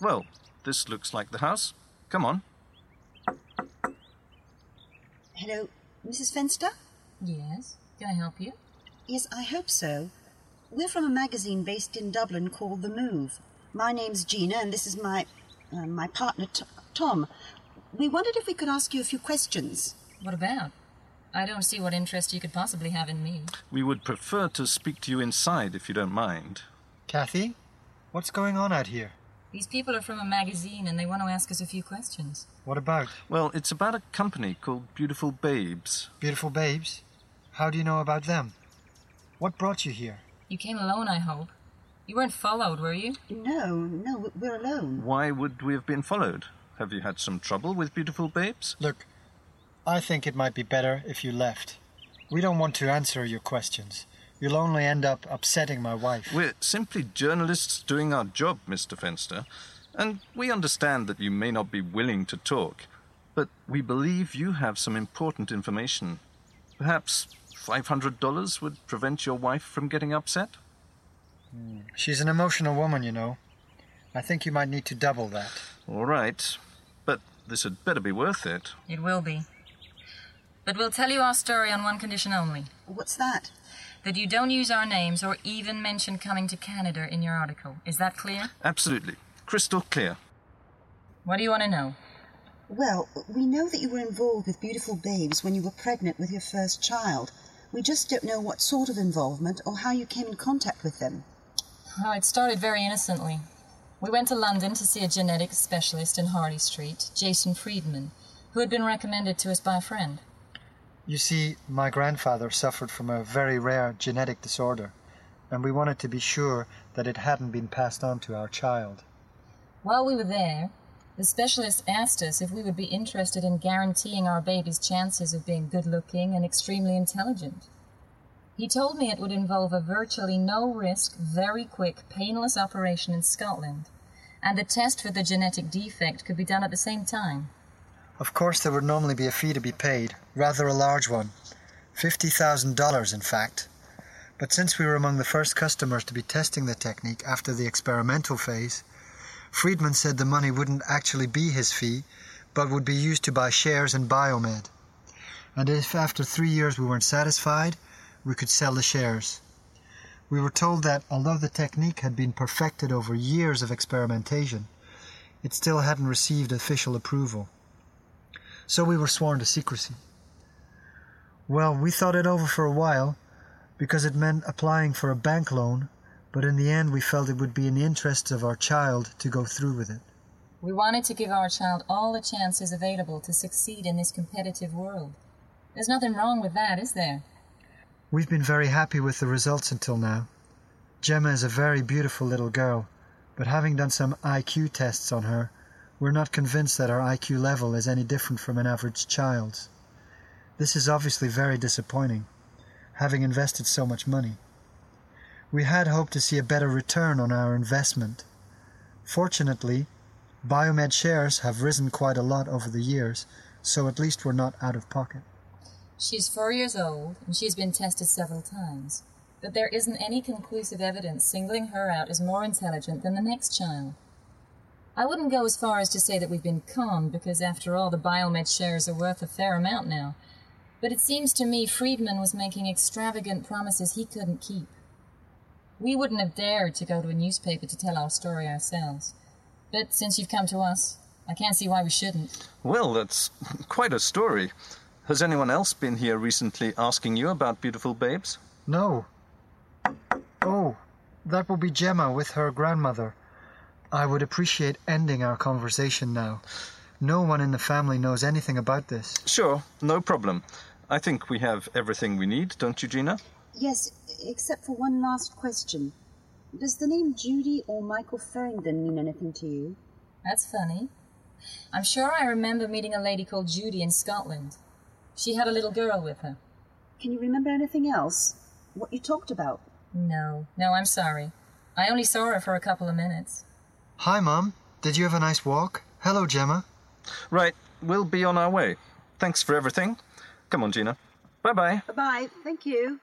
Well, this looks like the house. Come on. Hello, Mrs. Fenster? Yes. Can I help you? Yes, I hope so. We're from a magazine based in Dublin called The Move. My name's Gina, and this is my uh, my partner T- Tom. We wondered if we could ask you a few questions. What about? I don't see what interest you could possibly have in me. We would prefer to speak to you inside if you don't mind. Kathy, what's going on out here? These people are from a magazine and they want to ask us a few questions. What about? Well, it's about a company called Beautiful Babes. Beautiful babes? How do you know about them? What brought you here? You came alone, I hope. You weren't followed, were you? No, no, we're alone. Why would we have been followed? Have you had some trouble with Beautiful Babes? Look, I think it might be better if you left. We don't want to answer your questions. You'll only end up upsetting my wife. We're simply journalists doing our job, Mr. Fenster, and we understand that you may not be willing to talk, but we believe you have some important information. Perhaps $500 would prevent your wife from getting upset? Hmm. She's an emotional woman, you know. I think you might need to double that. All right, but this had better be worth it. It will be. But we'll tell you our story on one condition only What's that? That you don't use our names or even mention coming to Canada in your article. Is that clear? Absolutely. Crystal clear. What do you want to know? Well, we know that you were involved with Beautiful Babes when you were pregnant with your first child. We just don't know what sort of involvement or how you came in contact with them. Oh, it started very innocently. We went to London to see a genetics specialist in Harley Street, Jason Friedman, who had been recommended to us by a friend. You see, my grandfather suffered from a very rare genetic disorder, and we wanted to be sure that it hadn't been passed on to our child. While we were there, the specialist asked us if we would be interested in guaranteeing our baby's chances of being good looking and extremely intelligent. He told me it would involve a virtually no risk, very quick, painless operation in Scotland, and the test for the genetic defect could be done at the same time. Of course, there would normally be a fee to be paid, rather a large one. $50,000, in fact. But since we were among the first customers to be testing the technique after the experimental phase, Friedman said the money wouldn't actually be his fee, but would be used to buy shares in Biomed. And if after three years we weren't satisfied, we could sell the shares. We were told that although the technique had been perfected over years of experimentation, it still hadn't received official approval. So we were sworn to secrecy. Well, we thought it over for a while because it meant applying for a bank loan, but in the end we felt it would be in the interests of our child to go through with it. We wanted to give our child all the chances available to succeed in this competitive world. There's nothing wrong with that, is there? We've been very happy with the results until now. Gemma is a very beautiful little girl, but having done some IQ tests on her, we're not convinced that our IQ level is any different from an average child's. This is obviously very disappointing, having invested so much money. We had hoped to see a better return on our investment. Fortunately, Biomed shares have risen quite a lot over the years, so at least we're not out of pocket. She's four years old, and she's been tested several times. But there isn't any conclusive evidence singling her out as more intelligent than the next child. I wouldn't go as far as to say that we've been conned, because after all, the Biomed shares are worth a fair amount now. But it seems to me Friedman was making extravagant promises he couldn't keep. We wouldn't have dared to go to a newspaper to tell our story ourselves. But since you've come to us, I can't see why we shouldn't. Well, that's quite a story. Has anyone else been here recently asking you about Beautiful Babes? No. Oh, that will be Gemma with her grandmother. I would appreciate ending our conversation now. No one in the family knows anything about this. Sure, no problem. I think we have everything we need, don't you, Gina? Yes, except for one last question. Does the name Judy or Michael Farrington mean anything to you? That's funny. I'm sure I remember meeting a lady called Judy in Scotland. She had a little girl with her. Can you remember anything else? What you talked about? No, no, I'm sorry. I only saw her for a couple of minutes. Hi, Mum. Did you have a nice walk? Hello, Gemma. Right, we'll be on our way. Thanks for everything. Come on, Gina. Bye bye. Bye bye. Thank you.